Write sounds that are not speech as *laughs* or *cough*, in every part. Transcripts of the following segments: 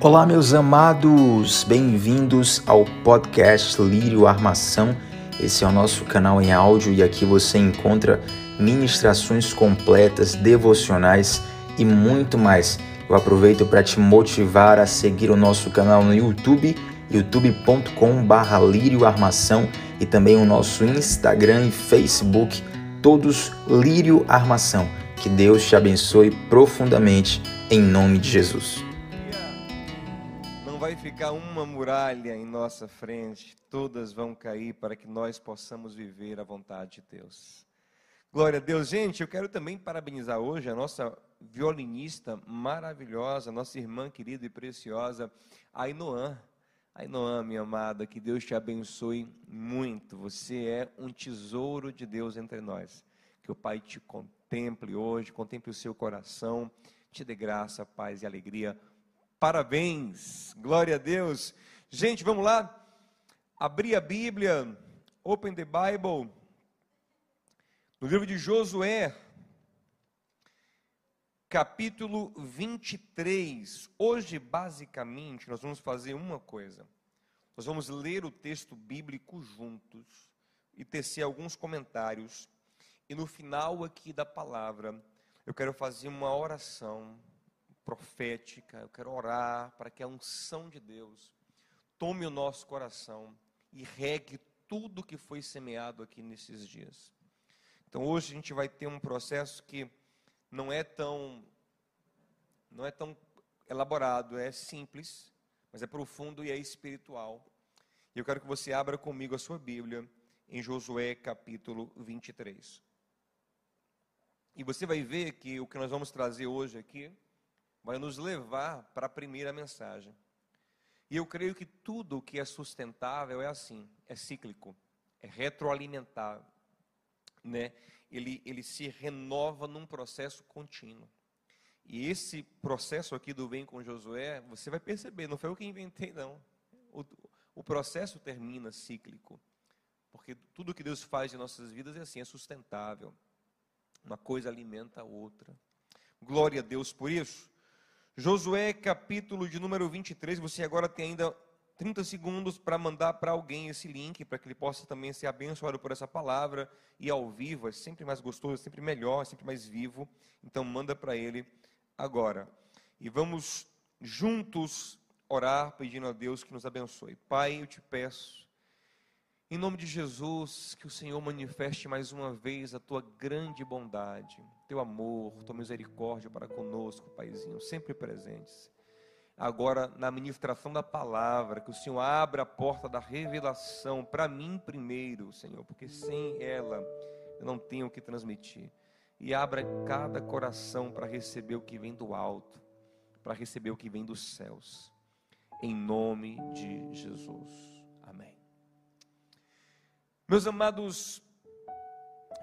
Olá, meus amados, bem-vindos ao podcast Lírio Armação. Esse é o nosso canal em áudio e aqui você encontra ministrações completas, devocionais e muito mais. Eu aproveito para te motivar a seguir o nosso canal no YouTube, youtube.com/barra Lírio Armação e também o nosso Instagram e Facebook, todos Lírio Armação. Que Deus te abençoe profundamente em nome de Jesus vai ficar uma muralha em nossa frente, todas vão cair para que nós possamos viver a vontade de Deus. Glória a Deus, gente. Eu quero também parabenizar hoje a nossa violinista maravilhosa, nossa irmã querida e preciosa, Ainoã. Ainoã, minha amada, que Deus te abençoe muito. Você é um tesouro de Deus entre nós. Que o Pai te contemple hoje, contemple o seu coração, te dê graça, paz e alegria Parabéns, glória a Deus. Gente, vamos lá? Abrir a Bíblia, open the Bible, no livro de Josué, capítulo 23. Hoje, basicamente, nós vamos fazer uma coisa. Nós vamos ler o texto bíblico juntos e tecer alguns comentários. E no final aqui da palavra, eu quero fazer uma oração profética, eu quero orar para que a unção de Deus tome o nosso coração e regue tudo que foi semeado aqui nesses dias. Então hoje a gente vai ter um processo que não é tão não é tão elaborado, é simples, mas é profundo e é espiritual. E eu quero que você abra comigo a sua Bíblia em Josué capítulo 23. E você vai ver que o que nós vamos trazer hoje aqui vai nos levar para a primeira mensagem. E eu creio que tudo que é sustentável é assim, é cíclico, é retroalimentar, né? Ele, ele se renova num processo contínuo. E esse processo aqui do bem com Josué, você vai perceber, não foi eu que inventei, não. O, o processo termina cíclico. Porque tudo que Deus faz em nossas vidas é assim, é sustentável. Uma coisa alimenta a outra. Glória a Deus por isso. Josué, capítulo de número 23, você agora tem ainda 30 segundos para mandar para alguém esse link, para que ele possa também ser abençoado por essa palavra e ao vivo, é sempre mais gostoso, é sempre melhor, é sempre mais vivo. Então manda para ele agora. E vamos juntos orar pedindo a Deus que nos abençoe. Pai, eu te peço em nome de Jesus, que o Senhor manifeste mais uma vez a tua grande bondade, teu amor, tua misericórdia para conosco, Paizinho, sempre presentes. Agora, na ministração da palavra, que o Senhor abra a porta da revelação para mim primeiro, Senhor, porque sem ela eu não tenho o que transmitir. E abra cada coração para receber o que vem do alto, para receber o que vem dos céus. Em nome de Jesus. Meus amados,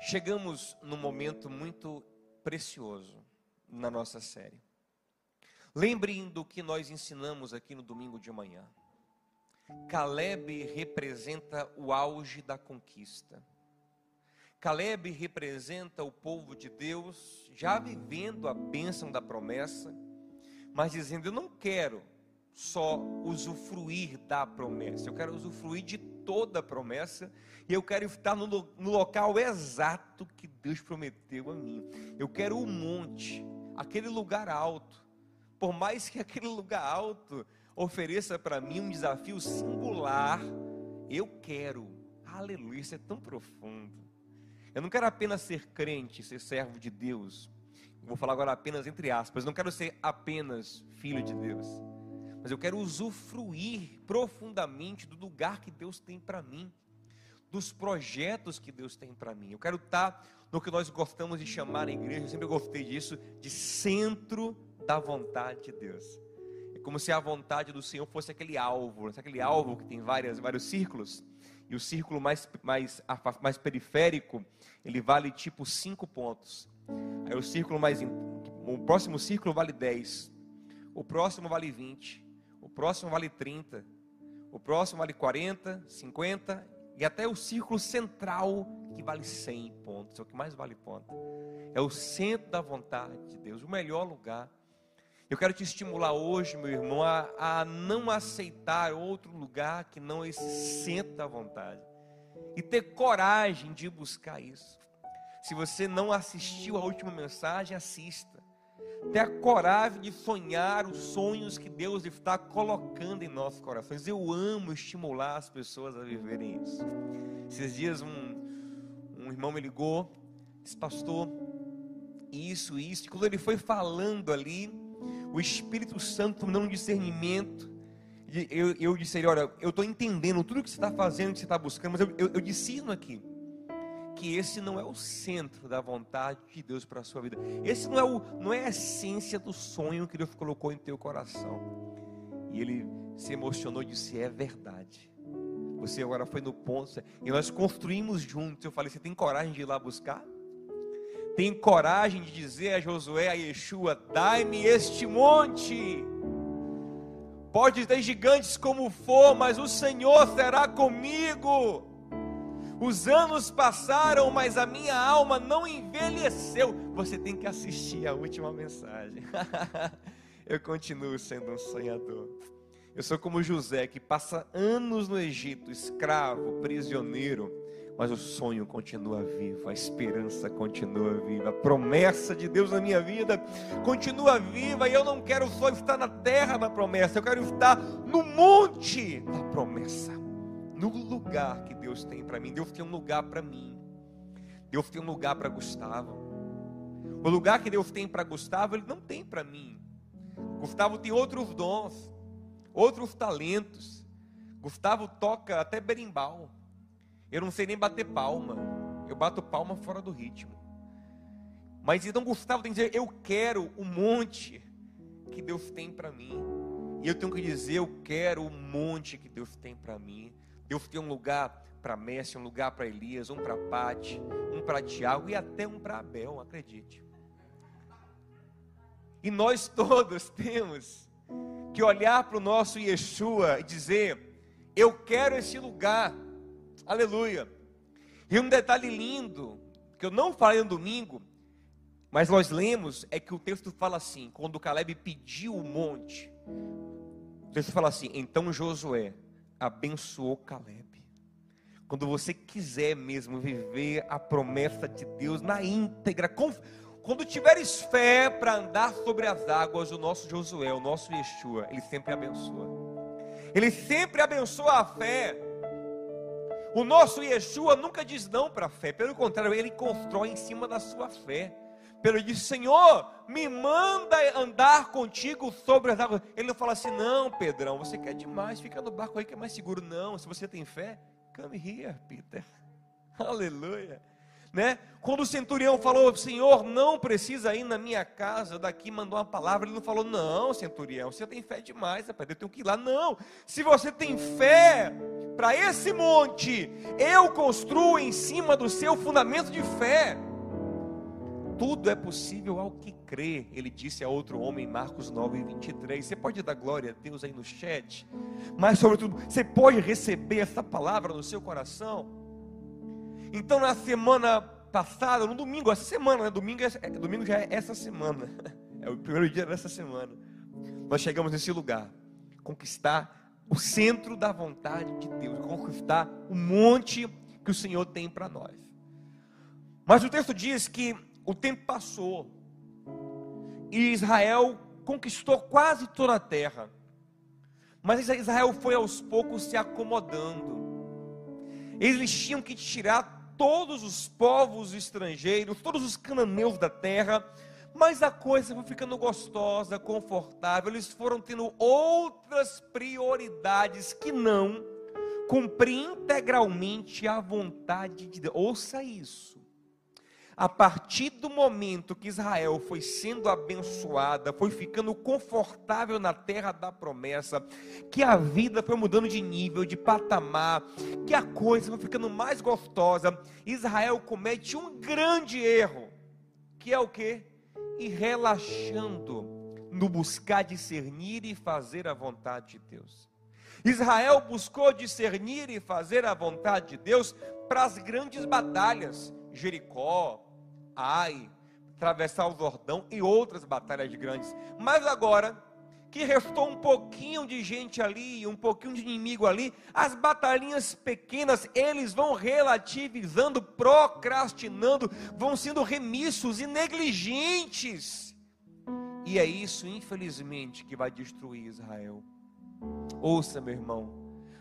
chegamos num momento muito precioso na nossa série. Lembrem do que nós ensinamos aqui no domingo de manhã. Caleb representa o auge da conquista. Caleb representa o povo de Deus já vivendo a bênção da promessa, mas dizendo: Eu não quero só usufruir da promessa, eu quero usufruir de toda a promessa e eu quero estar no, no local exato que Deus prometeu a mim. Eu quero o monte, aquele lugar alto. Por mais que aquele lugar alto ofereça para mim um desafio singular, eu quero. Aleluia, isso é tão profundo. Eu não quero apenas ser crente, ser servo de Deus. Vou falar agora apenas entre aspas. Não quero ser apenas filho de Deus mas eu quero usufruir profundamente do lugar que Deus tem para mim, dos projetos que Deus tem para mim. Eu quero estar no que nós gostamos de chamar na igreja, eu sempre gostei disso, de centro da vontade de Deus. É como se a vontade do Senhor fosse aquele alvo, aquele alvo que tem várias, vários círculos, e o círculo mais, mais, mais periférico, ele vale tipo cinco pontos. Aí o círculo mais. O próximo círculo vale 10. O próximo vale 20 próximo vale 30, o próximo vale 40, 50 e até o círculo central que vale 100 pontos, é o que mais vale ponto. É o centro da vontade de Deus, o melhor lugar. Eu quero te estimular hoje, meu irmão, a, a não aceitar outro lugar que não esse centro da vontade. E ter coragem de buscar isso. Se você não assistiu a última mensagem, assista. Ter a coragem de sonhar os sonhos que Deus está colocando em nossos corações. Eu amo estimular as pessoas a viverem isso. Esses dias um, um irmão me ligou, disse, pastor, isso, isso. E quando ele foi falando ali, o Espírito Santo me dando um discernimento. Eu, eu disse Olha, eu estou entendendo tudo que você está fazendo, que você está buscando, mas eu, eu, eu aqui que esse não é o centro da vontade de Deus para a sua vida. Esse não é, o, não é a essência do sonho que Deus colocou em teu coração. E ele se emocionou e disse: É verdade. Você agora foi no ponto. E nós construímos juntos. Eu falei: Você tem coragem de ir lá buscar? tem coragem de dizer a Josué, a Yeshua: Dai-me este monte. Pode ter gigantes como for, mas o Senhor será comigo. Os anos passaram, mas a minha alma não envelheceu. Você tem que assistir a última mensagem. *laughs* Eu continuo sendo um sonhador. Eu sou como José, que passa anos no Egito, escravo, prisioneiro mas o sonho continua vivo, a esperança continua viva, a promessa de Deus na minha vida continua viva, e eu não quero só estar na terra da promessa, eu quero estar no monte da promessa, no lugar que Deus tem para mim. Deus tem um lugar para mim, Deus tem um lugar para Gustavo. O lugar que Deus tem para Gustavo, Ele não tem para mim. Gustavo tem outros dons, outros talentos. Gustavo toca até berimbau. Eu não sei nem bater palma. Eu bato palma fora do ritmo. Mas então Gustavo tem que dizer: Eu quero o monte que Deus tem para mim. E eu tenho que dizer: Eu quero o monte que Deus tem para mim. Deus tem um lugar para Messi, um lugar para Elias, um para Pati, um para Tiago e até um para Abel, acredite. E nós *laughs* todos temos que olhar para o nosso Yeshua e dizer: Eu quero esse lugar. Aleluia. E um detalhe lindo, que eu não falei no domingo, mas nós lemos, é que o texto fala assim: quando Caleb pediu o monte, o texto fala assim: então Josué abençoou Caleb. Quando você quiser mesmo viver a promessa de Deus na íntegra, quando tiveres fé para andar sobre as águas, o nosso Josué, o nosso Yeshua, ele sempre abençoa. Ele sempre abençoa a fé. O nosso Yeshua nunca diz não para a fé, pelo contrário, ele constrói em cima da sua fé. Ele diz: Senhor, me manda andar contigo sobre as águas. Ele não fala assim: Não, Pedrão, você quer demais, fica no barco aí que é mais seguro. Não, se você tem fé, come here, Peter. *laughs* Aleluia né? Quando o centurião falou, Senhor, não precisa ir na minha casa, daqui mandou uma palavra, ele não falou, não, centurião, você tem fé demais, rapaz, eu tenho que ir lá. Não, se você tem fé para esse monte, eu construo em cima do seu fundamento de fé. Tudo é possível ao que crê, ele disse a outro homem, Marcos 9, 23. Você pode dar glória a Deus aí no chat, mas sobretudo, você pode receber essa palavra no seu coração. Então na semana passada, no domingo, essa semana, né? domingo, é, é, domingo já é essa semana, *laughs* é o primeiro dia dessa semana. Nós chegamos nesse lugar, conquistar o centro da vontade de Deus, conquistar o monte que o Senhor tem para nós. Mas o texto diz que o tempo passou e Israel conquistou quase toda a terra. Mas Israel foi aos poucos se acomodando. Eles tinham que tirar todos os povos estrangeiros, todos os cananeus da terra, mas a coisa foi ficando gostosa, confortável, eles foram tendo outras prioridades que não cumprir integralmente a vontade de Deus. Ouça isso a partir do momento que Israel foi sendo abençoada, foi ficando confortável na terra da promessa, que a vida foi mudando de nível, de patamar, que a coisa foi ficando mais gostosa, Israel comete um grande erro, que é o que? Ir relaxando no buscar discernir e fazer a vontade de Deus. Israel buscou discernir e fazer a vontade de Deus para as grandes batalhas, Jericó, Ai, atravessar o Jordão e outras batalhas grandes. Mas agora que restou um pouquinho de gente ali, um pouquinho de inimigo ali, as batalhinhas pequenas, eles vão relativizando, procrastinando, vão sendo remissos e negligentes. E é isso, infelizmente, que vai destruir Israel. Ouça, meu irmão,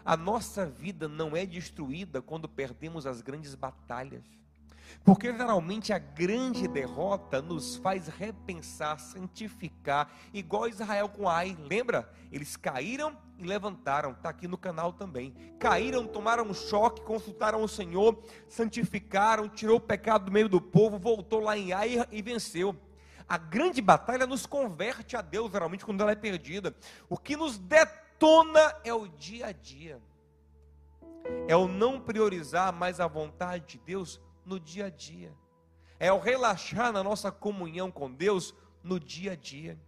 a nossa vida não é destruída quando perdemos as grandes batalhas. Porque geralmente a grande derrota nos faz repensar, santificar, igual Israel com Ai, lembra? Eles caíram e levantaram, está aqui no canal também. Caíram, tomaram um choque, consultaram o Senhor, santificaram, tirou o pecado do meio do povo, voltou lá em Ai e venceu. A grande batalha nos converte a Deus, geralmente, quando ela é perdida. O que nos detona é o dia a dia. É o não priorizar mais a vontade de Deus no dia a dia. É o relaxar na nossa comunhão com Deus no dia a dia.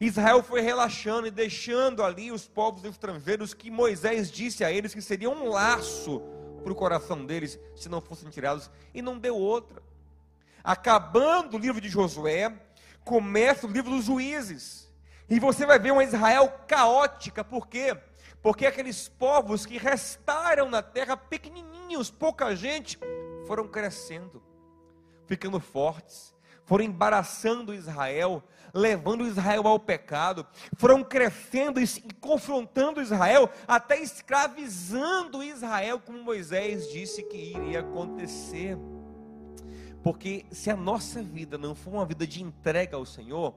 Israel foi relaxando e deixando ali os povos estrangeiros que Moisés disse a eles que seria um laço para o coração deles se não fossem tirados, e não deu outra. Acabando o livro de Josué, começa o livro dos juízes. E você vai ver uma Israel caótica, por quê? Porque aqueles povos que restaram na terra, pequenininhos, pouca gente, foram crescendo, ficando fortes, foram embaraçando Israel, levando Israel ao pecado, foram crescendo e confrontando Israel, até escravizando Israel, como Moisés disse que iria acontecer. Porque se a nossa vida não for uma vida de entrega ao Senhor,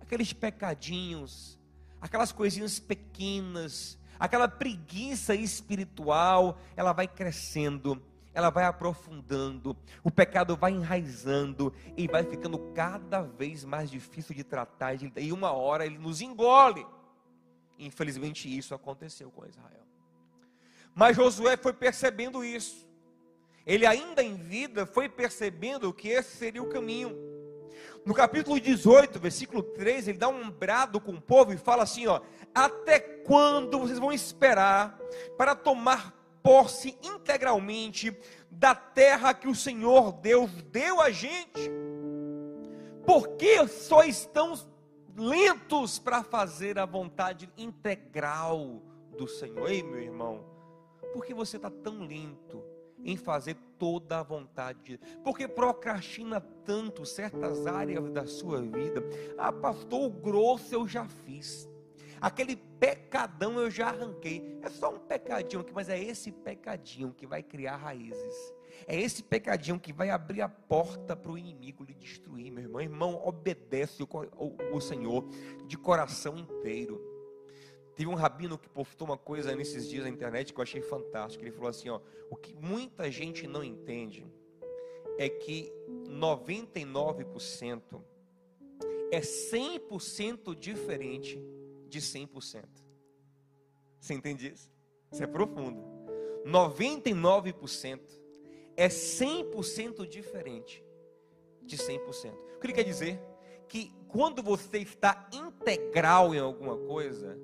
aqueles pecadinhos, aquelas coisinhas pequenas, aquela preguiça espiritual, ela vai crescendo ela vai aprofundando, o pecado vai enraizando e vai ficando cada vez mais difícil de tratar, e uma hora ele nos engole. Infelizmente, isso aconteceu com Israel. Mas Josué foi percebendo isso. Ele, ainda em vida, foi percebendo que esse seria o caminho. No capítulo 18, versículo 3, ele dá um brado com o povo e fala assim: ó, até quando vocês vão esperar para tomar posse integralmente da terra que o Senhor Deus deu a gente. Por que só estão lentos para fazer a vontade integral do Senhor? Ei, meu irmão, por que você está tão lento em fazer toda a vontade? Porque procrastina tanto certas áreas da sua vida? Ah, pastor, o grosso eu já fiz. Aquele pecadão eu já arranquei. É só um pecadinho aqui, mas é esse pecadinho que vai criar raízes. É esse pecadinho que vai abrir a porta para o inimigo lhe destruir, meu irmão. Irmão, obedece o, o, o Senhor de coração inteiro. Teve um rabino que postou uma coisa nesses dias na internet que eu achei fantástico. Ele falou assim: ó, o que muita gente não entende é que 99% é 100% diferente de 100%. Você entende isso? Isso é profundo. 99% é 100% diferente de 100%. O que ele quer dizer? Que quando você está integral em alguma coisa,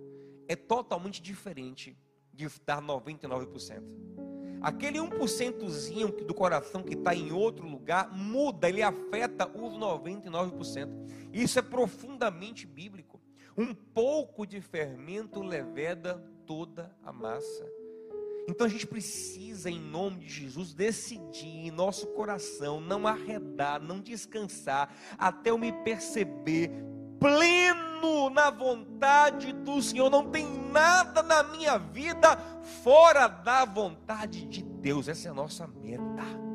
é totalmente diferente de estar 99%. Aquele 1%zinho do coração que está em outro lugar muda, ele afeta os 99%. Isso é profundamente bíblico. Um pouco de fermento leveda toda a massa. Então a gente precisa, em nome de Jesus, decidir em nosso coração não arredar, não descansar, até eu me perceber pleno na vontade do Senhor. Não tem nada na minha vida fora da vontade de Deus. Essa é a nossa meta.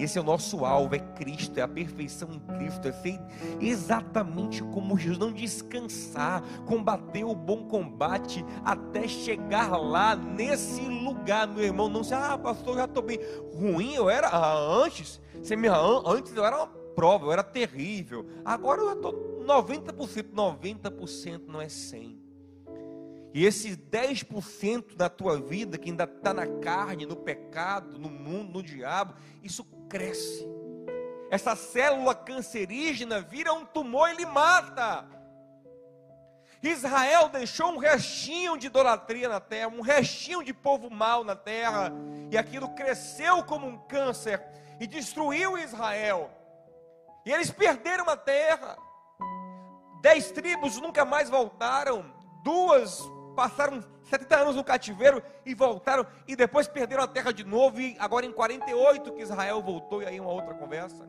Esse é o nosso alvo, é Cristo, é a perfeição em Cristo, é ser exatamente como Jesus, não descansar, combater o bom combate até chegar lá nesse lugar, meu irmão. Não se, ah, pastor, já estou bem. Ruim eu era ah, antes, você me, antes eu era uma prova, eu era terrível. Agora eu estou 90%, 90% não é 100%. E esses 10% da tua vida que ainda está na carne, no pecado, no mundo, no diabo, isso cresce. Essa célula cancerígena vira um tumor e ele mata. Israel deixou um restinho de idolatria na terra, um restinho de povo mau na terra, e aquilo cresceu como um câncer e destruiu Israel. E eles perderam a terra. Dez tribos nunca mais voltaram. Duas passaram 70 anos no cativeiro e voltaram. E depois perderam a terra de novo. E agora em 48 que Israel voltou. E aí uma outra conversa.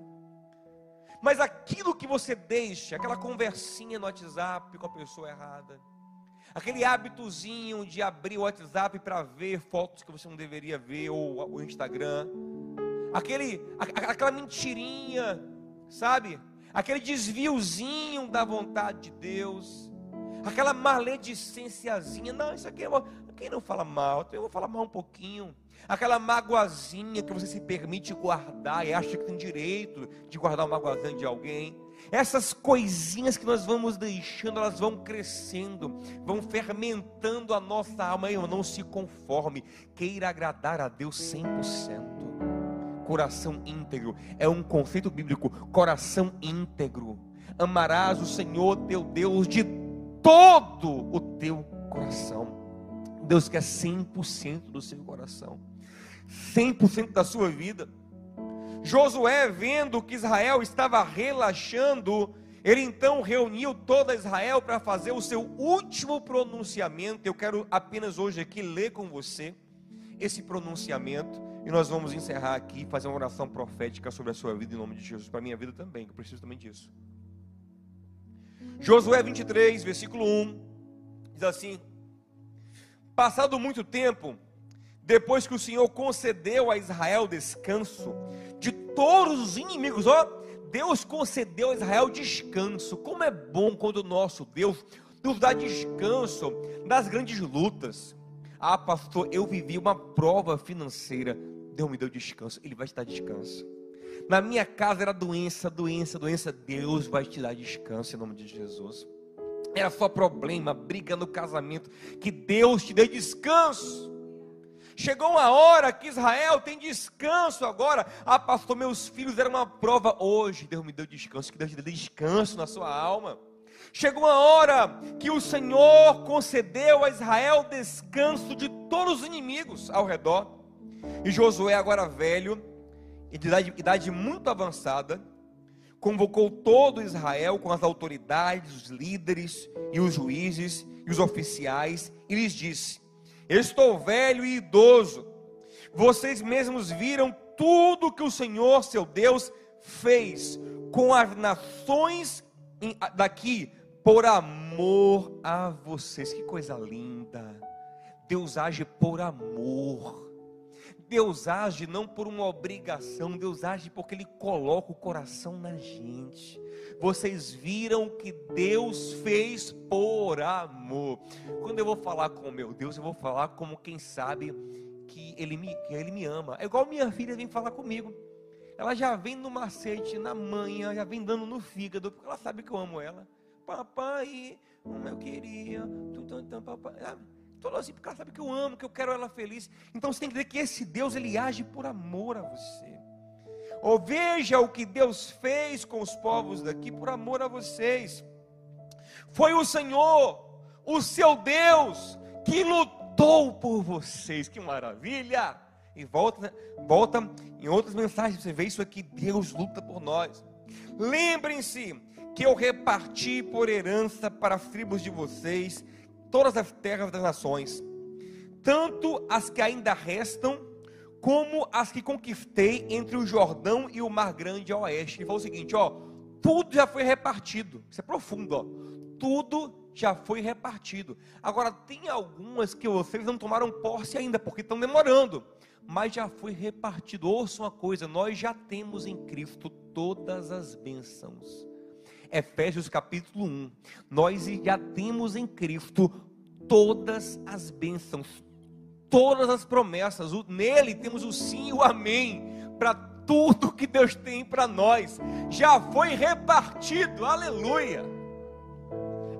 Mas aquilo que você deixa, aquela conversinha no WhatsApp com a pessoa errada, aquele hábitozinho de abrir o WhatsApp para ver fotos que você não deveria ver, ou o Instagram, aquele, aquela mentirinha, sabe? Aquele desviozinho da vontade de Deus, aquela maledicênciazinha. Não, isso aqui é quem não fala mal, eu vou falar mal um pouquinho. Aquela magoazinha que você se permite guardar e acha que tem direito de guardar uma magoazinha de alguém. Essas coisinhas que nós vamos deixando, elas vão crescendo, vão fermentando a nossa alma. Eu não se conforme, queira agradar a Deus 100% coração íntegro. É um conceito bíblico, coração íntegro. Amarás o Senhor teu Deus de todo o teu coração. Deus quer 100% do seu coração. 100% da sua vida. Josué, vendo que Israel estava relaxando, ele então reuniu toda Israel para fazer o seu último pronunciamento. Eu quero apenas hoje aqui ler com você esse pronunciamento e nós vamos encerrar aqui fazer uma oração profética sobre a sua vida em nome de Jesus, para a minha vida também, que eu preciso também disso. Josué 23, versículo 1, diz assim: Passado muito tempo, depois que o Senhor concedeu a Israel descanso de todos os inimigos, ó, Deus concedeu a Israel descanso. Como é bom quando o nosso Deus nos dá descanso das grandes lutas. Ah, pastor, eu vivi uma prova financeira. Deus me deu descanso. Ele vai te dar descanso. Na minha casa era doença, doença, doença. Deus vai te dar descanso em nome de Jesus. Era só problema, briga no casamento. Que Deus te dê descanso. Chegou uma hora que Israel tem descanso agora. Ah, pastor, meus filhos eram uma prova. Hoje Deus me deu descanso. Que Deus te dê descanso na sua alma. Chegou uma hora que o Senhor concedeu a Israel descanso de todos os inimigos ao redor. E Josué, agora velho, de idade, idade muito avançada, convocou todo Israel com as autoridades, os líderes e os juízes e os oficiais e lhes disse: Estou velho e idoso. Vocês mesmos viram tudo que o Senhor, seu Deus, fez com as nações daqui por amor a vocês. Que coisa linda. Deus age por amor. Deus age não por uma obrigação, Deus age porque Ele coloca o coração na gente. Vocês viram que Deus fez por amor. Quando eu vou falar com o meu Deus, eu vou falar como quem sabe que Ele me, que ele me ama. É igual minha filha vem falar comigo. Ela já vem no macete, na manhã, já vem dando no fígado, porque ela sabe que eu amo ela. Papai, como eu queria, tum, papai. Toda assim, porque ela sabe que eu amo, que eu quero ela feliz. Então você tem que ver que esse Deus, ele age por amor a você. Ou veja o que Deus fez com os povos daqui por amor a vocês. Foi o Senhor, o seu Deus, que lutou por vocês. Que maravilha! E volta, volta em outras mensagens, você vê isso aqui, Deus luta por nós. Lembrem-se que eu reparti por herança para as tribos de vocês todas as terras das nações, tanto as que ainda restam, como as que conquistei entre o Jordão e o Mar Grande a oeste. Ele falou o seguinte: ó, tudo já foi repartido. Isso é profundo, ó. Tudo já foi repartido. Agora, tem algumas que vocês não tomaram posse ainda, porque estão demorando. Mas já foi repartido. Ouça uma coisa: nós já temos em Cristo todas as bênçãos. Efésios capítulo 1. Nós já temos em Cristo todas as bênçãos, todas as promessas. Nele temos o sim e o amém para tudo que Deus tem para nós. Já foi repartido. Aleluia.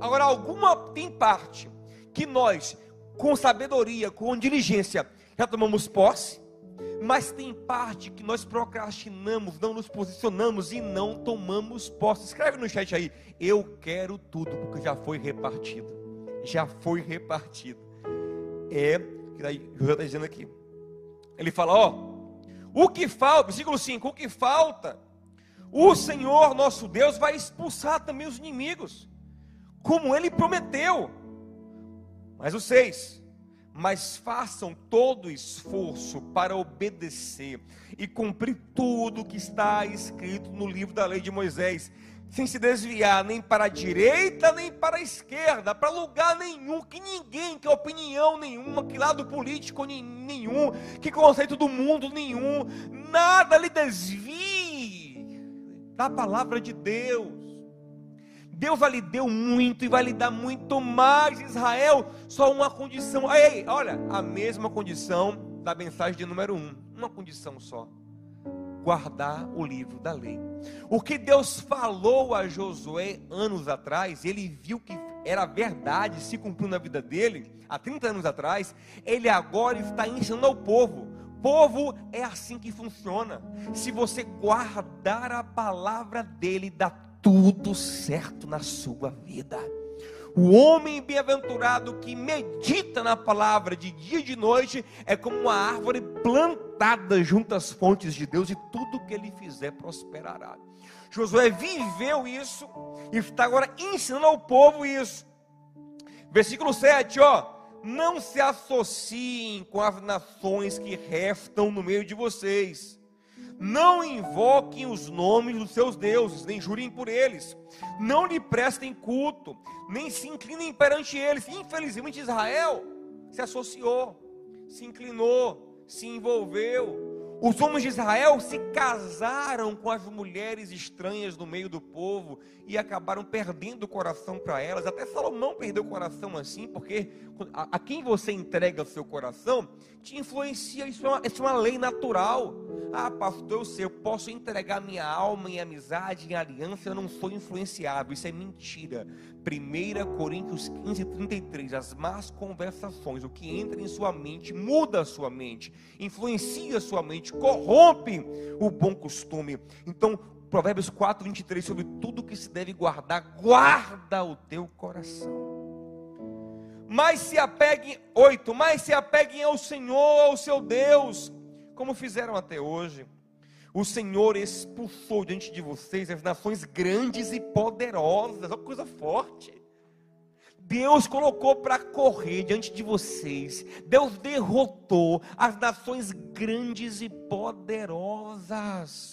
Agora alguma tem parte que nós com sabedoria, com diligência, já tomamos posse mas tem parte que nós procrastinamos, não nos posicionamos e não tomamos posse. Escreve no chat aí, eu quero tudo, porque já foi repartido. Já foi repartido. É, que José está dizendo aqui. Ele fala, ó, o que falta, versículo 5, o que falta, o Senhor nosso Deus vai expulsar também os inimigos, como ele prometeu. Mas o 6: Mas façam todo o esforço para obedecer e cumprir tudo que está escrito no livro da lei de Moisés, sem se desviar nem para a direita nem para a esquerda, para lugar nenhum, que ninguém, que opinião nenhuma, que lado político nenhum, que conceito do mundo nenhum, nada lhe desvie da palavra de Deus. Deus vai lhe deu muito e vai lhe dar muito mais, Israel, só uma condição. Ei, olha, a mesma condição da mensagem de número um, uma condição só guardar o livro da lei. O que Deus falou a Josué anos atrás, ele viu que era verdade, se cumpriu na vida dele, há 30 anos atrás, ele agora está ensinando ao povo. Povo é assim que funciona. Se você guardar a palavra dele, dá tudo certo na sua vida. O homem bem-aventurado que medita na palavra de dia e de noite é como uma árvore plantada junto às fontes de Deus e tudo que ele fizer prosperará. Josué viveu isso e está agora ensinando ao povo isso. Versículo 7, ó. Não se associem com as nações que restam no meio de vocês não invoquem os nomes dos seus deuses, nem jurem por eles. Não lhe prestem culto, nem se inclinem perante eles. Infelizmente, Israel se associou, se inclinou, se envolveu. Os homens de Israel se casaram com as mulheres estranhas no meio do povo e acabaram perdendo o coração para elas. Até Salomão perdeu o coração assim, porque a, quem você entrega o seu coração te influencia. Isso é uma, isso é uma lei natural. Ah, pastor, eu sei, eu posso entregar minha alma em amizade, em aliança, eu não sou influenciável. Isso é mentira. 1 Coríntios 15, 33. As más conversações, o que entra em sua mente, muda a sua mente, influencia a sua mente, corrompe o bom costume. Então, Provérbios 4, 23, sobre tudo que se deve guardar, guarda o teu coração. Mas se apeguem, 8, mas se apeguem ao Senhor, ao seu Deus, como fizeram até hoje. O Senhor expulsou diante de vocês as nações grandes e poderosas, uma coisa forte. Deus colocou para correr diante de vocês. Deus derrotou as nações grandes e poderosas.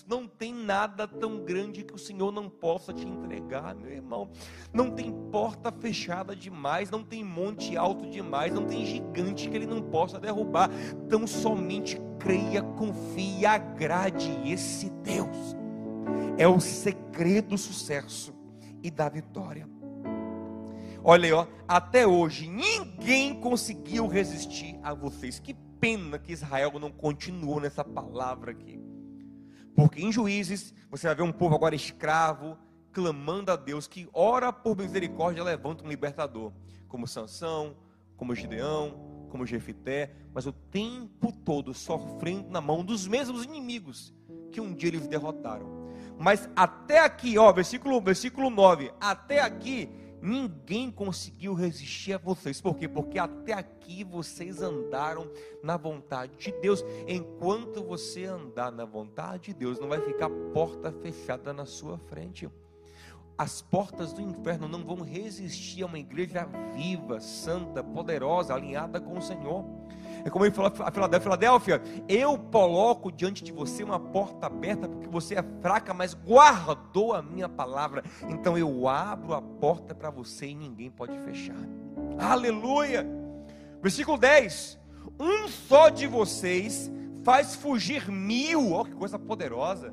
Não tem nada tão grande que o Senhor não possa te entregar, meu irmão. Não tem porta fechada demais, não tem monte alto demais, não tem gigante que ele não possa derrubar. Tão somente creia, confie, agrade esse Deus. É o segredo do sucesso e da vitória. Olha aí, ó, até hoje ninguém conseguiu resistir a vocês. Que pena que Israel não continuou nessa palavra aqui. Porque em Juízes, você vai ver um povo agora escravo, clamando a Deus que ora por misericórdia levanta um libertador, como Sansão, como Gideão, como Jefité, mas o tempo todo sofrendo na mão dos mesmos inimigos que um dia eles derrotaram. Mas até aqui, ó, versículo, versículo 9, até aqui Ninguém conseguiu resistir a vocês. Por quê? Porque até aqui vocês andaram na vontade de Deus. Enquanto você andar na vontade de Deus, não vai ficar porta fechada na sua frente. As portas do inferno não vão resistir a uma igreja viva, santa, poderosa, alinhada com o Senhor. É como ele falou a Filadélfia, Filadélfia, eu coloco diante de você uma porta aberta porque você é fraca, mas guardou a minha palavra. Então eu abro a porta para você e ninguém pode fechar. Aleluia! Versículo 10: Um só de vocês faz fugir mil, olha que coisa poderosa.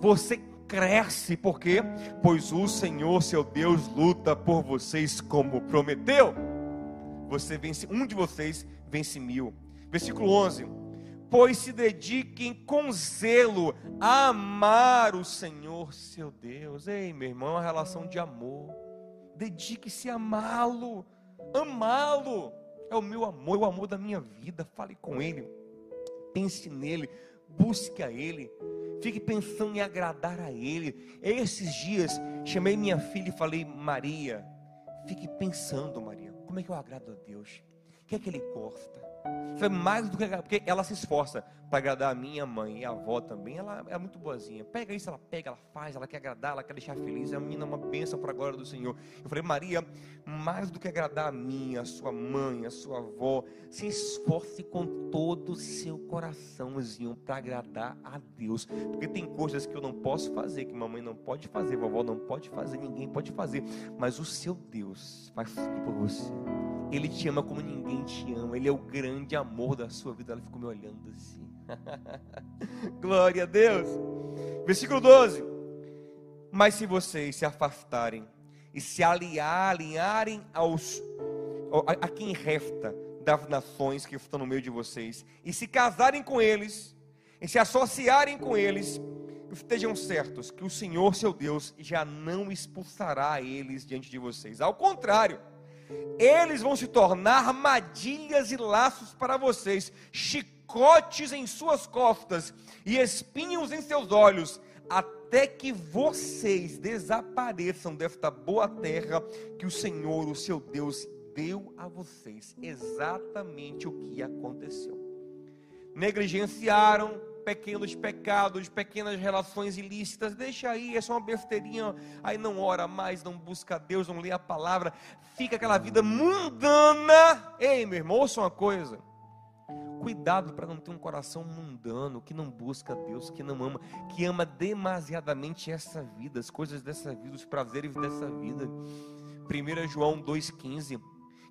Você cresce, por quê? Pois o Senhor, seu Deus, luta por vocês como prometeu. Você vence, um de vocês vence mil. Versículo 11: Pois se dediquem com zelo a amar o Senhor seu Deus. Ei, meu irmão, é uma relação de amor. Dedique-se a amá-lo, amá-lo. É o meu amor, é o amor da minha vida. Fale com Ele, pense nele, busque a Ele, fique pensando em agradar a Ele. Esses dias, chamei minha filha e falei: Maria, fique pensando, Maria, como é que eu agrado a Deus? Que é que ele gosta? Foi mais do que porque ela se esforça para agradar a minha mãe e a avó também. Ela é muito boazinha. Pega isso, ela pega, ela faz, ela quer agradar, ela quer deixar feliz. A menina é uma bênção para a glória do Senhor. Eu falei, Maria, mais do que agradar a minha, a sua mãe, a sua avó, se esforce com todo o seu coraçãozinho para agradar a Deus. Porque tem coisas que eu não posso fazer, que mamãe não pode fazer, vovó não pode fazer, ninguém pode fazer. Mas o seu Deus faz tudo por você. Ele te ama como ninguém te ama. Ele é o grande amor da sua vida. Ela ficou me olhando assim. *laughs* Glória a Deus. Versículo 12. Mas se vocês se afastarem e se aliar, alinharem aos a, a quem resta das nações que estão no meio de vocês e se casarem com eles e se associarem com eles, estejam certos que o Senhor, seu Deus, já não expulsará eles diante de vocês. Ao contrário, eles vão se tornar armadilhas e laços para vocês, chicotes em suas costas e espinhos em seus olhos, até que vocês desapareçam desta boa terra que o Senhor, o seu Deus, deu a vocês. Exatamente o que aconteceu. Negligenciaram, pequenos pecados, pequenas relações ilícitas, deixa aí, é só uma besteirinha, aí não ora mais, não busca Deus, não lê a palavra, fica aquela vida mundana. Ei, meu irmão, ouça uma coisa. Cuidado para não ter um coração mundano, que não busca Deus, que não ama, que ama demasiadamente essa vida, as coisas dessa vida, os prazeres dessa vida. 1 João 2,15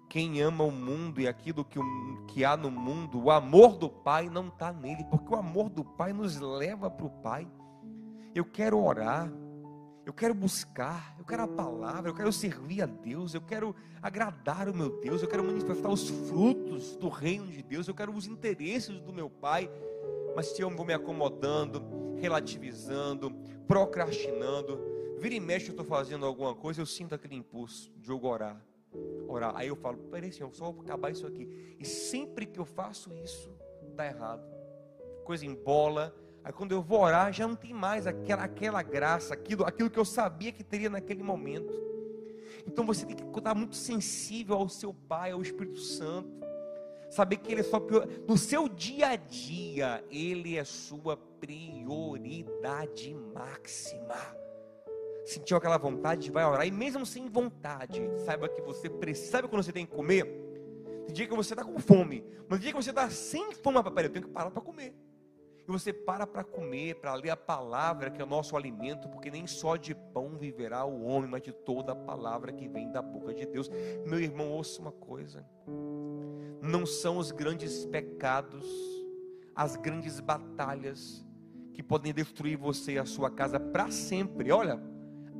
quem ama o mundo e aquilo que, que há no mundo, o amor do Pai não está nele, porque o amor do Pai nos leva para o Pai. Eu quero orar, eu quero buscar, eu quero a palavra, eu quero servir a Deus, eu quero agradar o meu Deus, eu quero manifestar os frutos do reino de Deus, eu quero os interesses do meu Pai. Mas se eu vou me acomodando, relativizando, procrastinando, vira e mexe eu estou fazendo alguma coisa, eu sinto aquele impulso de eu orar orar. Aí eu falo, peraí, Senhor, só vou acabar isso aqui. E sempre que eu faço isso, dá errado. Coisa embola. Aí quando eu vou orar, já não tem mais aquela, aquela graça, aquilo, aquilo que eu sabia que teria naquele momento. Então você tem que estar muito sensível ao seu Pai, ao Espírito Santo. Saber que Ele é só no seu dia a dia, Ele é sua prioridade máxima sentiu aquela vontade, vai orar. E mesmo sem vontade, saiba que você precisa. Sabe quando você tem que comer? Tem dia que você está com fome. Mas tem dia que você está sem fome. Peraí, eu tenho que parar para comer. E você para para comer, para ler a palavra que é o nosso alimento, porque nem só de pão viverá o homem, mas de toda a palavra que vem da boca de Deus. Meu irmão, ouça uma coisa: não são os grandes pecados, as grandes batalhas que podem destruir você e a sua casa para sempre. Olha,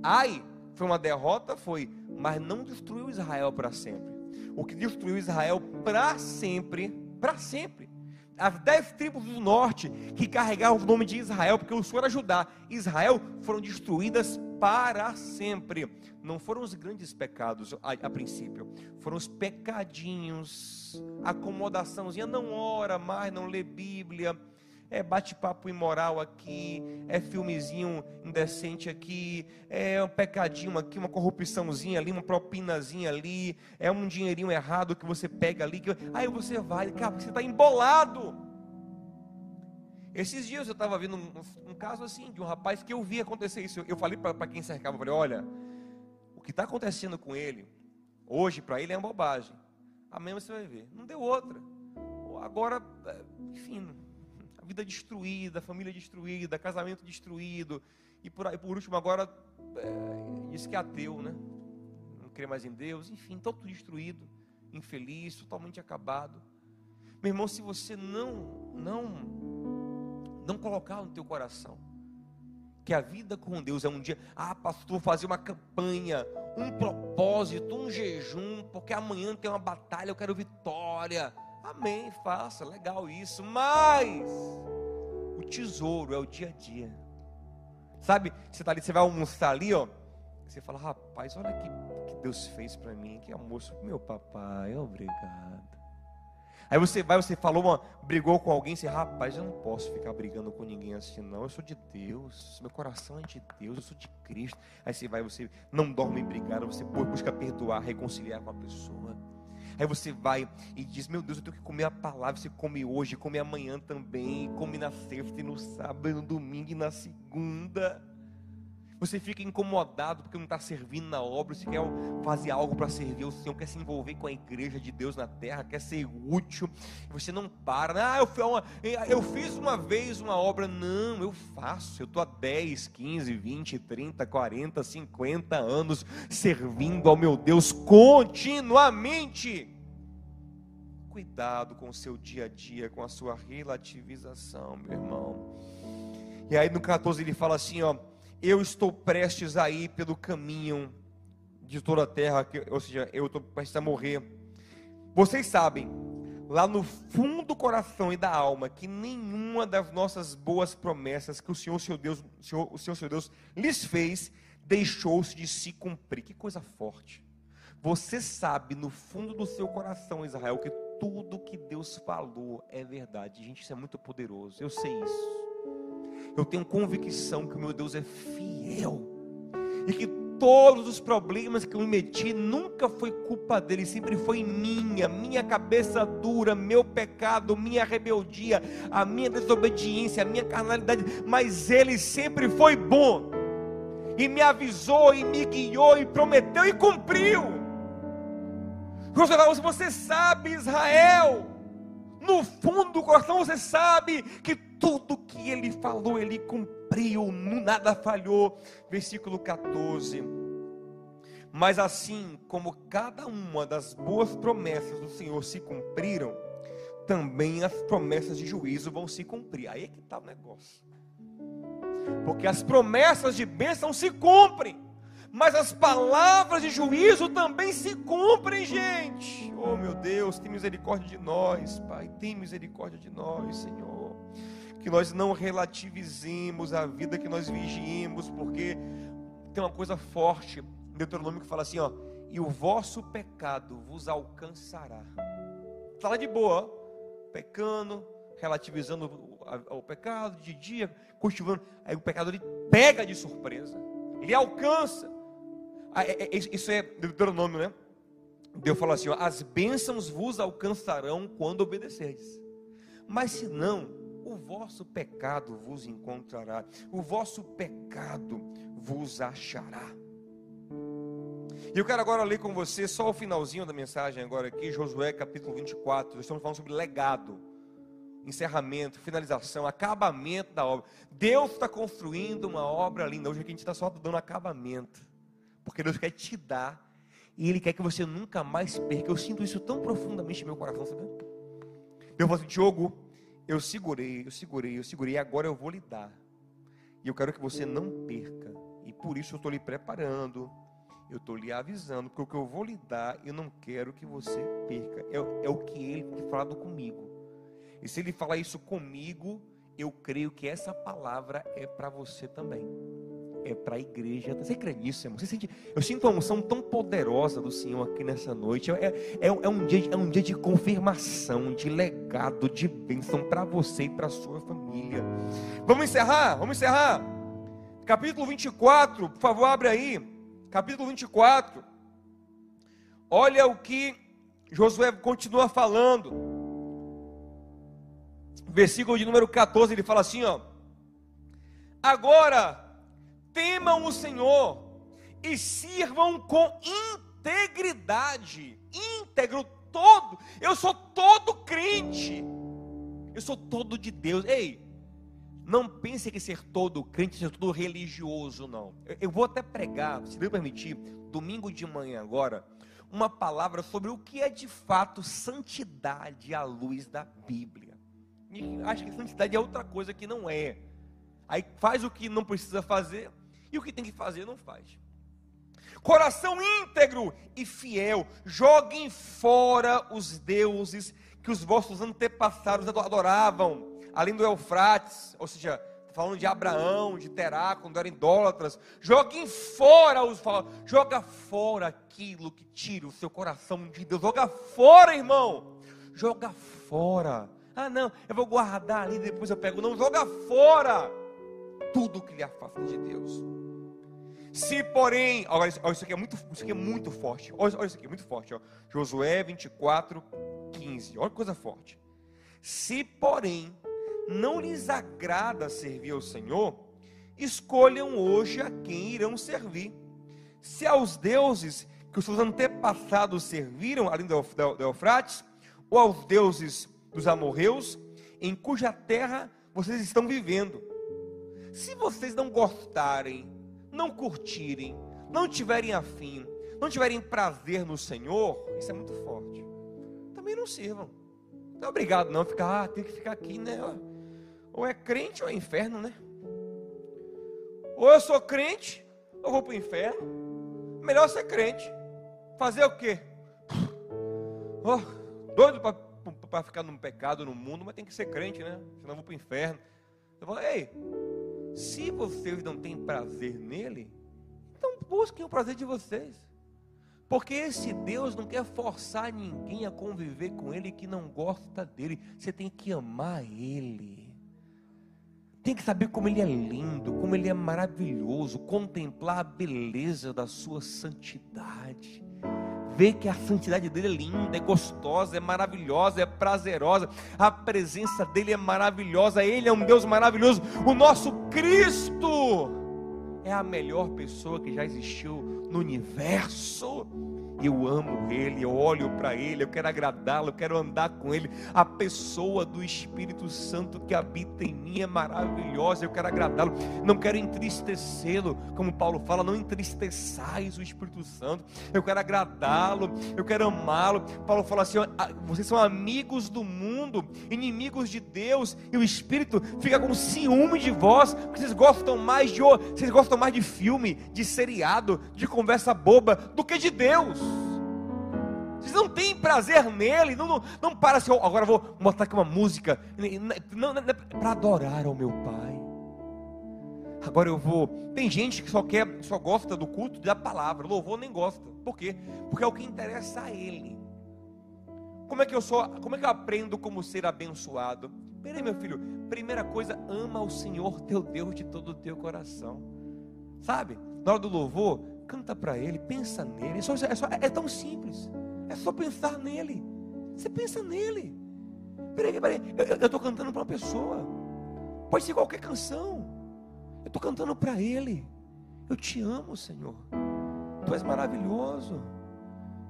Ai, foi uma derrota? Foi, mas não destruiu Israel para sempre. O que destruiu Israel para sempre, para sempre. As dez tribos do norte que carregavam o nome de Israel, porque o Senhor Judá, Israel foram destruídas para sempre. Não foram os grandes pecados a, a princípio, foram os pecadinhos, acomodaçãozinha, não ora mais, não lê Bíblia, é bate-papo imoral aqui, é filmezinho indecente aqui, é um pecadinho aqui, uma corrupçãozinha ali, uma propinazinha ali, é um dinheirinho errado que você pega ali, que... aí você vai, cara, você está embolado. Esses dias eu estava vendo um, um, caso assim, de um rapaz que eu vi acontecer isso. Eu falei para quem cercava, eu falei, olha, o que está acontecendo com ele, hoje para ele é uma bobagem. Amanhã você vai ver. Não deu outra. Agora, é, enfim, vida destruída, família destruída, casamento destruído. E por, aí, por último, agora, é, diz que é ateu, né? Não crê mais em Deus. Enfim, todo destruído, infeliz, totalmente acabado. Meu irmão, se você não, não, não colocar no teu coração que a vida com Deus é um dia, ah, pastor, fazer uma campanha, um propósito, um jejum, porque amanhã tem uma batalha, eu quero vitória. Amém, faça, legal isso. Mas o tesouro é o dia a dia. Sabe, você está ali, você vai almoçar ali, ó. Você fala, rapaz, olha que, que Deus fez para mim, que almoço. Meu papai, obrigado. Aí você vai, você falou, uma, brigou com alguém, você, rapaz, eu não posso ficar brigando com ninguém assim, não. Eu sou de Deus, meu coração é de Deus, eu sou de Cristo. Aí você vai, você não dorme brigado, você busca perdoar, reconciliar com a pessoa. Aí você vai e diz: Meu Deus, eu tenho que comer a palavra. Você come hoje, come amanhã também, come na sexta e no sábado, no domingo e na segunda. Você fica incomodado porque não está servindo na obra, você quer fazer algo para servir o Senhor, quer se envolver com a igreja de Deus na terra, quer ser útil, você não para. Ah, eu, eu fiz uma vez uma obra. Não, eu faço. Eu estou há 10, 15, 20, 30, 40, 50 anos servindo ao meu Deus continuamente. Cuidado com o seu dia a dia, com a sua relativização, meu irmão. E aí no 14 ele fala assim, ó eu estou prestes a ir pelo caminho de toda a terra, ou seja, eu estou prestes a morrer. Vocês sabem, lá no fundo do coração e da alma, que nenhuma das nossas boas promessas que o Senhor, seu Deus, o Senhor, o Senhor, seu Deus, lhes fez, deixou-se de se cumprir. Que coisa forte. Você sabe no fundo do seu coração, Israel, que tudo que Deus falou é verdade. Gente, isso é muito poderoso. Eu sei isso. Eu tenho convicção que o meu Deus é fiel e que todos os problemas que eu me meti nunca foi culpa dele, sempre foi minha, minha cabeça dura, meu pecado, minha rebeldia, a minha desobediência, a minha carnalidade, mas ele sempre foi bom e me avisou e me guiou e prometeu e cumpriu. Você sabe, Israel, no fundo do coração você sabe que tudo que ele falou, ele cumpriu, nada falhou. Versículo 14. Mas assim como cada uma das boas promessas do Senhor se cumpriram, também as promessas de juízo vão se cumprir. Aí é que está o negócio. Porque as promessas de bênção se cumprem, mas as palavras de juízo também se cumprem, gente. Oh meu Deus, tem misericórdia de nós, Pai, tem misericórdia de nós, Senhor que nós não relativizemos a vida que nós vigiemos, porque tem uma coisa forte, Deuteronômio que fala assim, ó, e o vosso pecado vos alcançará. Está lá de boa, pecando, relativizando o, pecado de dia, cultivando, aí o pecado ele pega de surpresa, ele alcança. Ah, é, é, isso é Deuteronômio, né? Deus fala assim: ó, as bênçãos vos alcançarão quando obedecerdes. Mas se não, o vosso pecado vos encontrará, o vosso pecado vos achará. E eu quero agora ler com você só o finalzinho da mensagem agora aqui, Josué capítulo 24. Nós estamos falando sobre legado, encerramento, finalização, acabamento da obra. Deus está construindo uma obra linda. Hoje aqui a gente está só dando acabamento, porque Deus quer te dar e Ele quer que você nunca mais perca. Eu sinto isso tão profundamente no meu coração, sabe? Deus falou assim, Diogo, eu segurei, eu segurei, eu segurei, agora eu vou lhe dar. E eu quero que você não perca. E por isso eu estou lhe preparando, eu estou lhe avisando, porque o que eu vou lhe dar, eu não quero que você perca. É, é o que ele tem falado comigo. E se ele falar isso comigo, eu creio que essa palavra é para você também é para a igreja. Você crê nisso, irmão? Você sente, eu sinto uma unção tão poderosa do Senhor aqui nessa noite. É, é, é, um, dia, é um dia de confirmação, de legado, de bênção para você e para a sua família. Vamos encerrar? Vamos encerrar. Capítulo 24, por favor, abre aí. Capítulo 24. Olha o que Josué continua falando. Versículo de número 14, ele fala assim, ó. Agora temam o Senhor e sirvam com integridade. Íntegro todo. Eu sou todo crente. Eu sou todo de Deus. Ei, não pense que ser todo crente, ser todo religioso, não. Eu, eu vou até pregar, se Deus permitir, domingo de manhã agora, uma palavra sobre o que é de fato santidade à luz da Bíblia. E acho que santidade é outra coisa que não é. Aí faz o que não precisa fazer, e o que tem que fazer, não faz. Coração íntegro e fiel, joguem fora os deuses que os vossos antepassados adoravam, além do Eufrates, ou seja, falando de Abraão, de Terá, quando eram idólatras. Joguem fora os joga fora aquilo que tira o seu coração de Deus. Joga fora, irmão. Joga fora. Ah, não, eu vou guardar ali, depois eu pego. Não, joga fora tudo que lhe afasta de Deus. Se porém, olha isso, aqui é muito, isso aqui é muito forte. Olha, olha isso aqui, muito forte. Ó. Josué 24, 15. Olha que coisa forte. Se porém não lhes agrada servir ao Senhor, escolham hoje a quem irão servir. Se aos deuses que os seus antepassados serviram, além do Eufrates, ou aos deuses dos amorreus, em cuja terra vocês estão vivendo. Se vocês não gostarem, não curtirem, não tiverem afim, não tiverem prazer no Senhor, isso é muito forte. Também não sirvam. Não é obrigado não ficar, ah, tem que ficar aqui, né? Ou é crente ou é inferno, né? Ou eu sou crente, ou vou para o inferno. Melhor ser crente. Fazer o quê? Oh, doido para ficar num pecado no mundo, mas tem que ser crente, né? Senão eu vou para o inferno. Eu falo, ei, se vocês não têm prazer nele, então busquem o prazer de vocês. Porque esse Deus não quer forçar ninguém a conviver com ele que não gosta dele. Você tem que amar ele. Tem que saber como ele é lindo, como ele é maravilhoso, contemplar a beleza da sua santidade ver que a santidade dele é linda, é gostosa, é maravilhosa, é prazerosa. A presença dele é maravilhosa. Ele é um Deus maravilhoso. O nosso Cristo é a melhor pessoa que já existiu no universo. Eu amo Ele, eu olho para Ele, eu quero agradá-lo, eu quero andar com Ele. A pessoa do Espírito Santo que habita em mim é maravilhosa, eu quero agradá-lo, não quero entristecê-lo, como Paulo fala, não entristeçais o Espírito Santo, eu quero agradá-lo, eu quero amá-lo. Paulo fala assim: vocês são amigos do mundo, inimigos de Deus, e o Espírito fica com ciúme de vós, porque vocês gostam mais de vocês gostam mais de filme, de seriado, de conversa boba do que de Deus. Não têm prazer nele. Não, não, não para assim, oh, agora vou botar aqui uma música. Para adorar ao meu Pai. Agora eu vou. Tem gente que só quer, só gosta do culto da palavra. Louvor nem gosta. Por quê? Porque é o que interessa a ele. Como é que eu sou? Como é que eu aprendo como ser abençoado? Peraí, meu filho. Primeira coisa, ama o Senhor teu Deus de todo o teu coração. Sabe? Na hora do louvor, canta para Ele, pensa nele. É, só, é, só, é tão simples. É só pensar nele. Você pensa nele. Peraí, peraí. Eu estou cantando para uma pessoa. Pode ser qualquer canção. Eu estou cantando para Ele. Eu te amo, Senhor. Tu és maravilhoso.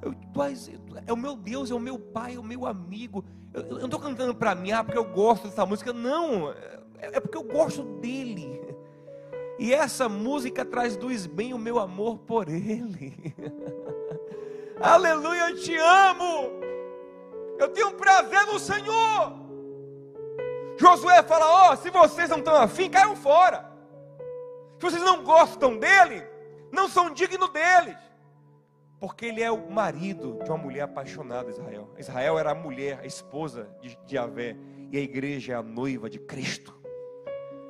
Eu, tu és, é o meu Deus, é o meu Pai, é o meu amigo. Eu, eu não estou cantando para mim, ah, porque eu gosto dessa música. Não, é, é porque eu gosto dele. E essa música traz traduz bem o meu amor por Ele. *laughs* Aleluia, eu te amo. Eu tenho prazer no Senhor. Josué fala: Ó, oh, se vocês não estão afim, caiam fora. Se vocês não gostam dele, não são dignos deles. Porque ele é o marido de uma mulher apaixonada, Israel. Israel era a mulher, a esposa de, de Yahvé. E a igreja é a noiva de Cristo.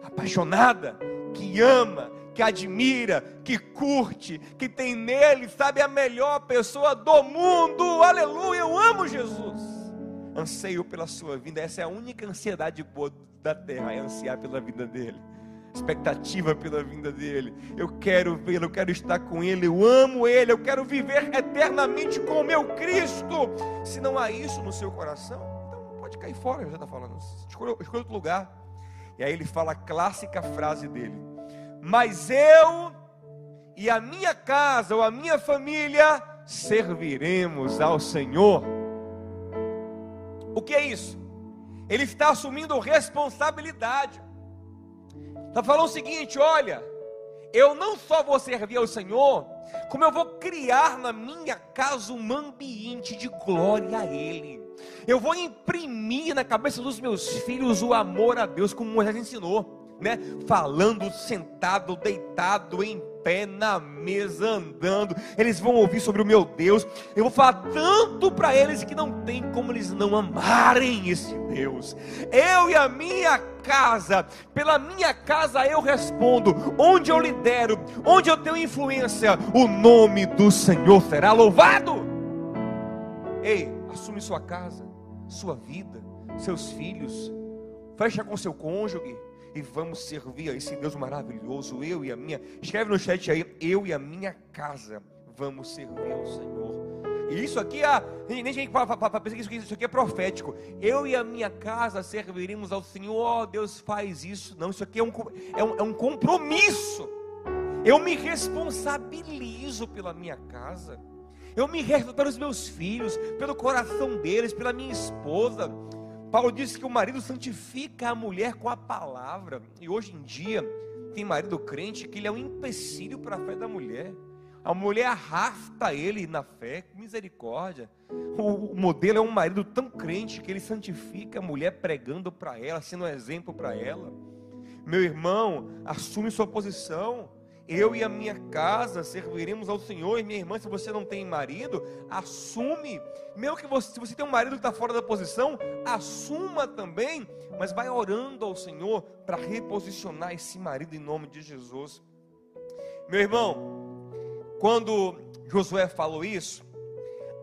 Apaixonada que ama, que admira, que curte, que tem nele, sabe, a melhor pessoa do mundo. Aleluia, eu amo Jesus. Anseio pela sua vida, essa é a única ansiedade boa da terra, é ansiar pela vida dele. Expectativa pela vinda dele. Eu quero vê-lo, eu quero estar com ele, eu amo ele, eu quero viver eternamente com o meu Cristo. Se não há isso no seu coração, então pode cair fora, já está falando. Escolha outro lugar. E aí ele fala a clássica frase dele: Mas eu e a minha casa ou a minha família serviremos ao Senhor. O que é isso? Ele está assumindo responsabilidade. Está falando o seguinte: olha, eu não só vou servir ao Senhor, como eu vou criar na minha casa um ambiente de glória a Ele. Eu vou imprimir na cabeça dos meus filhos o amor a Deus, como Moisés ensinou, né? Falando, sentado, deitado, em pé, na mesa, andando. Eles vão ouvir sobre o meu Deus. Eu vou falar tanto para eles que não tem como eles não amarem esse Deus. Eu e a minha casa, pela minha casa eu respondo. Onde eu lidero, onde eu tenho influência, o nome do Senhor será louvado. Ei, assume sua casa, sua vida, seus filhos. Fecha com seu cônjuge e vamos servir a esse Deus maravilhoso. Eu e a minha. Escreve no chat aí, eu e a minha casa vamos servir ao Senhor. E isso aqui, é, nem gente para pensar que isso aqui é profético. Eu e a minha casa serviremos ao Senhor. Oh, Deus faz isso. Não, isso aqui é um, é um, é um compromisso. Eu me responsabilizo pela minha casa. Eu me respeito pelos meus filhos, pelo coração deles, pela minha esposa. Paulo disse que o marido santifica a mulher com a palavra. E hoje em dia, tem marido crente que ele é um empecilho para a fé da mulher. A mulher arrasta ele na fé, misericórdia. O, modelo é um marido tão crente que ele santifica a mulher pregando para ela, sendo um exemplo para ela. Meu irmão, assume sua posição. Eu e a minha casa serviremos ao Senhor. E minha irmã, se você não tem marido, assume. Mesmo que você, se você tem um marido que está fora da posição, assuma também. Mas vai orando ao Senhor para reposicionar esse marido em nome de Jesus. Meu irmão, quando Josué falou isso,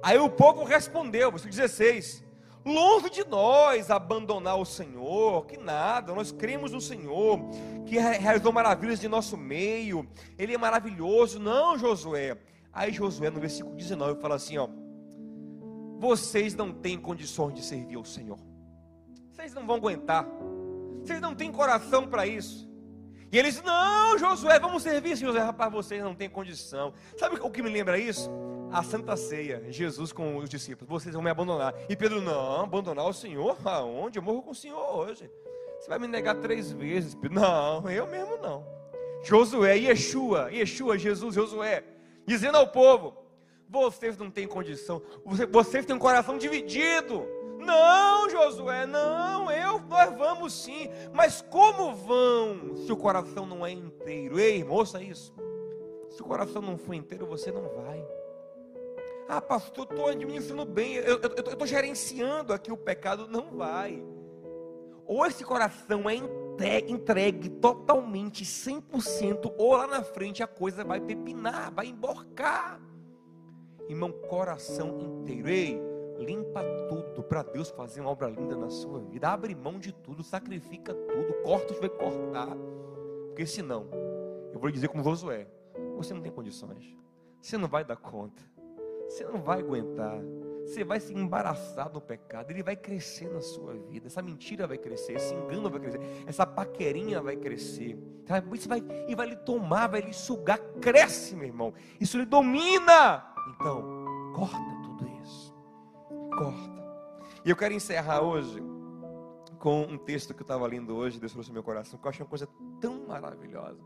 aí o povo respondeu, versículo 16: Longe de nós abandonar o Senhor, que nada, nós cremos no Senhor, que realizou maravilhas de nosso meio, Ele é maravilhoso. Não, Josué. Aí Josué, no versículo 19, fala assim: ó, vocês não têm condições de servir ao Senhor, vocês não vão aguentar, vocês não têm coração para isso. E eles, não, Josué, vamos servir, Josué, rapaz, vocês não têm condição. Sabe o que me lembra isso? A Santa Ceia, Jesus com os discípulos, vocês vão me abandonar. E Pedro, não, abandonar o Senhor? Aonde? Eu morro com o Senhor hoje. Você vai me negar três vezes. Pedro, não, eu mesmo não. Josué, Yeshua, Yeshua, Jesus, Josué, dizendo ao povo: vocês não têm condição, vocês têm um coração dividido. Não, Josué, não, eu, nós vamos sim, mas como vão se o coração não é inteiro? Ei, moça, isso. Se o coração não for inteiro, você não vai. Ah, pastor, estou administrando bem, eu estou gerenciando aqui o pecado. Não vai. Ou esse coração é entregue, entregue totalmente, 100%, ou lá na frente a coisa vai pepinar, vai emborcar. Irmão, coração inteiro. Ei, limpa tudo para Deus fazer uma obra linda na sua vida. Abre mão de tudo, sacrifica tudo, corta o que vai cortar. Porque senão, eu vou dizer como Josué, você não tem condições. Você não vai dar conta. Você não vai aguentar. Você vai se embaraçar no pecado. Ele vai crescer na sua vida. Essa mentira vai crescer. Esse engano vai crescer. Essa paquerinha vai crescer. Isso vai, e vai lhe tomar, vai lhe sugar. Cresce, meu irmão. Isso lhe domina. Então, corta tudo isso. Corta. E eu quero encerrar hoje com um texto que eu estava lendo hoje. Deus trouxe meu coração. Que eu acho uma coisa tão maravilhosa.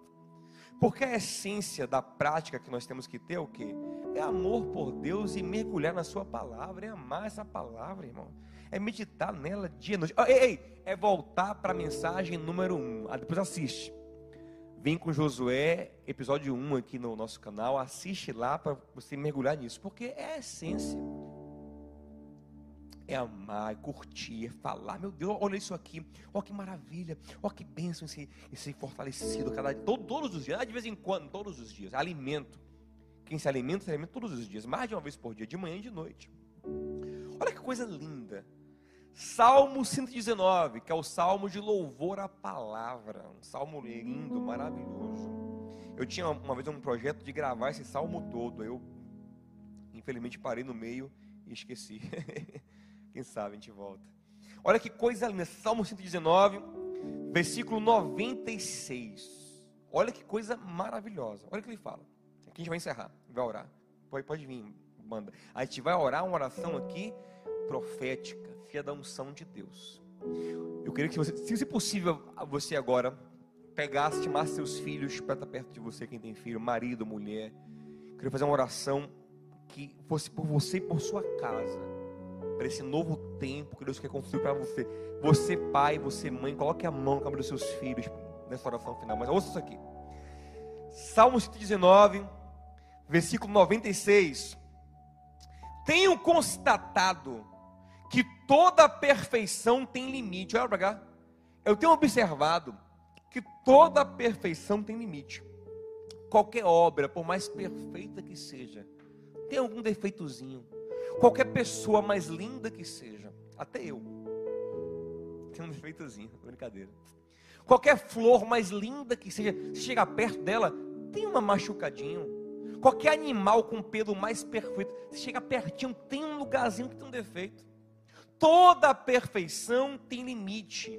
Porque a essência da prática que nós temos que ter é o quê? É amor por Deus e mergulhar na sua palavra, é amar essa palavra, irmão. É meditar nela dia e noite. Ei, ei, é voltar para a mensagem número 1. Um. Ah, depois assiste. Vem com Josué, episódio 1 aqui no nosso canal. Assiste lá para você mergulhar nisso. Porque é a essência é amar, é curtir, é falar. Meu Deus, olha isso aqui, olha que maravilha, olha que bênção esse, esse fortalecido, cada, todo, todos os dias, de vez em quando, todos os dias. Alimento. Quem se alimenta, se alimenta todos os dias, mais de uma vez por dia, de manhã e de noite. Olha que coisa linda. Salmo 119, que é o salmo de louvor à palavra. Um salmo lindo, maravilhoso. Eu tinha uma vez um projeto de gravar esse salmo todo. Eu, infelizmente, parei no meio e esqueci. *laughs* Quem sabe a gente volta. Olha que coisa linda, Salmo 119, versículo 96. Olha que coisa maravilhosa. Olha o que ele fala. Aqui a gente vai encerrar, vai orar. Pode, pode vir, manda. A gente vai orar uma oração aqui profética, filha da unção de Deus. Eu queria que você, se possível, você agora pegasse, chamasse seus filhos para estar perto de você, quem tem filho, marido, mulher. Eu queria fazer uma oração que fosse por você e por sua casa para esse novo tempo que Deus quer construir para você. Você, pai, você, mãe, coloque a mão no cabelo dos seus filhos nessa oração final. Mas ouça isso aqui. Salmo 119, versículo 96. Tenho constatado que toda perfeição tem limite. Olha para cá. Eu tenho observado que toda perfeição tem limite. Qualquer obra, por mais perfeita que seja, tem algum defeitozinho Qualquer pessoa mais linda que seja, até eu, tem um defeitozinho, *laughs* brincadeira. Qualquer flor mais linda que seja, se chegar perto dela, tem uma machucadinho. Qualquer animal com pelo mais perfeito, se chega pertinho, tem um lugarzinho que tem um defeito. Toda perfeição tem limite,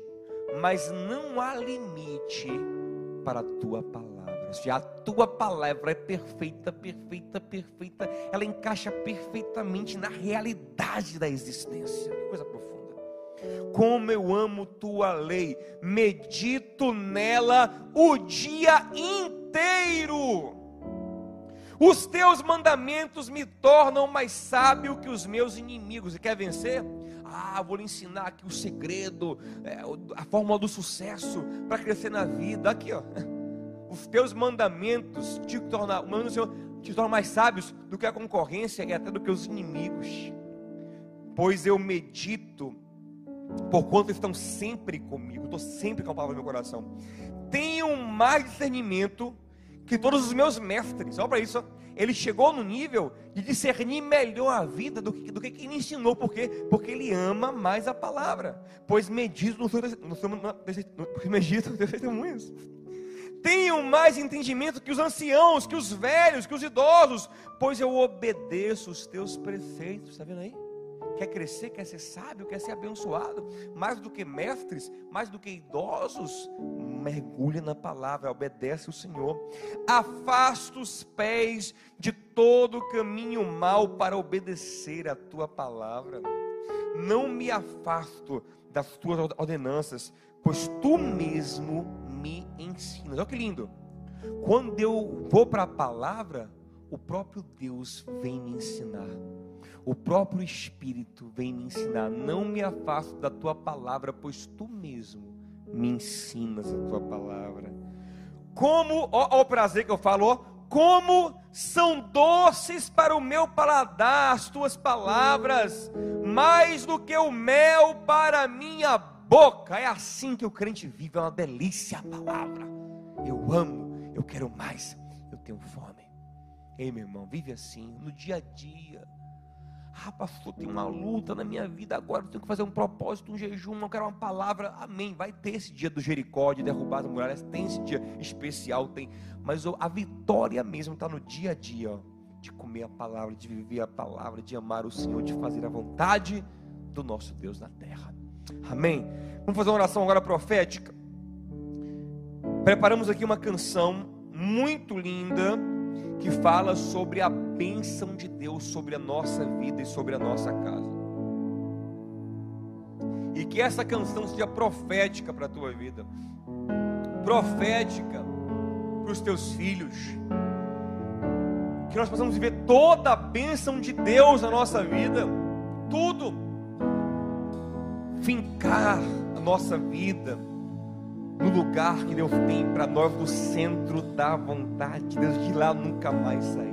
mas não há limite para a tua palavra. Se a tua palavra é perfeita, perfeita, perfeita, ela encaixa perfeitamente na realidade da existência. Que coisa profunda. Como eu amo tua lei, medito nela o dia inteiro. Os teus mandamentos me tornam mais sábio que os meus inimigos. E quer vencer? Ah, vou lhe ensinar aqui o segredo, é, a fórmula do sucesso para crescer na vida. Aqui, ó. *laughs* Os teus mandamentos te tornam, te tornam mais sábios do que a concorrência e até do que os inimigos. Pois eu medito, por quanto estão sempre comigo, estou sempre com a palavra no meu coração. Tenho mais discernimento que todos os meus mestres, olha para isso, ele chegou no nível de discernir melhor a vida do que, do que ele ensinou, por quê? Porque ele ama mais a palavra, pois medito no seu, no seu, no, testemunhos. Tenho mais entendimento que os anciãos, que os velhos, que os idosos, pois eu obedeço os teus preceitos, está vendo aí? Quer crescer, quer ser sábio, quer ser abençoado, mais do que mestres, mais do que idosos, mergulha na palavra, obedece o Senhor. Afasta os pés de todo caminho mal para obedecer a tua palavra. Não me afasto das tuas ordenanças, pois tu mesmo me ensinas. Olha que lindo. Quando eu vou para a palavra, o próprio Deus vem me ensinar o próprio Espírito vem me ensinar. Não me afasto da tua palavra, pois tu mesmo me ensinas a tua palavra. Como, ó, o prazer que eu falo, como são doces para o meu paladar as tuas palavras, mais do que o mel para a minha boca. É assim que o crente vive, é uma delícia a palavra. Eu amo, eu quero mais, eu tenho fome. Ei, meu irmão, vive assim, no dia a dia ah, pastor, tem uma luta na minha vida agora, eu tenho que fazer um propósito, um jejum, eu quero uma palavra. Amém. Vai ter esse dia do Jericó, de derrubar as muralhas, tem esse dia especial, tem. Mas a vitória mesmo está no dia a dia, ó, de comer a palavra, de viver a palavra, de amar o Senhor, de fazer a vontade do nosso Deus na terra. Amém. Vamos fazer uma oração agora profética. Preparamos aqui uma canção muito linda que fala sobre a bênção de Deus sobre a nossa vida e sobre a nossa casa. E que essa canção seja profética para a tua vida, profética para os teus filhos. Que nós possamos viver toda a bênção de Deus na nossa vida, tudo. Fincar a nossa vida no lugar que Deus tem para nós, no centro da vontade de Deus, de lá nunca mais sair.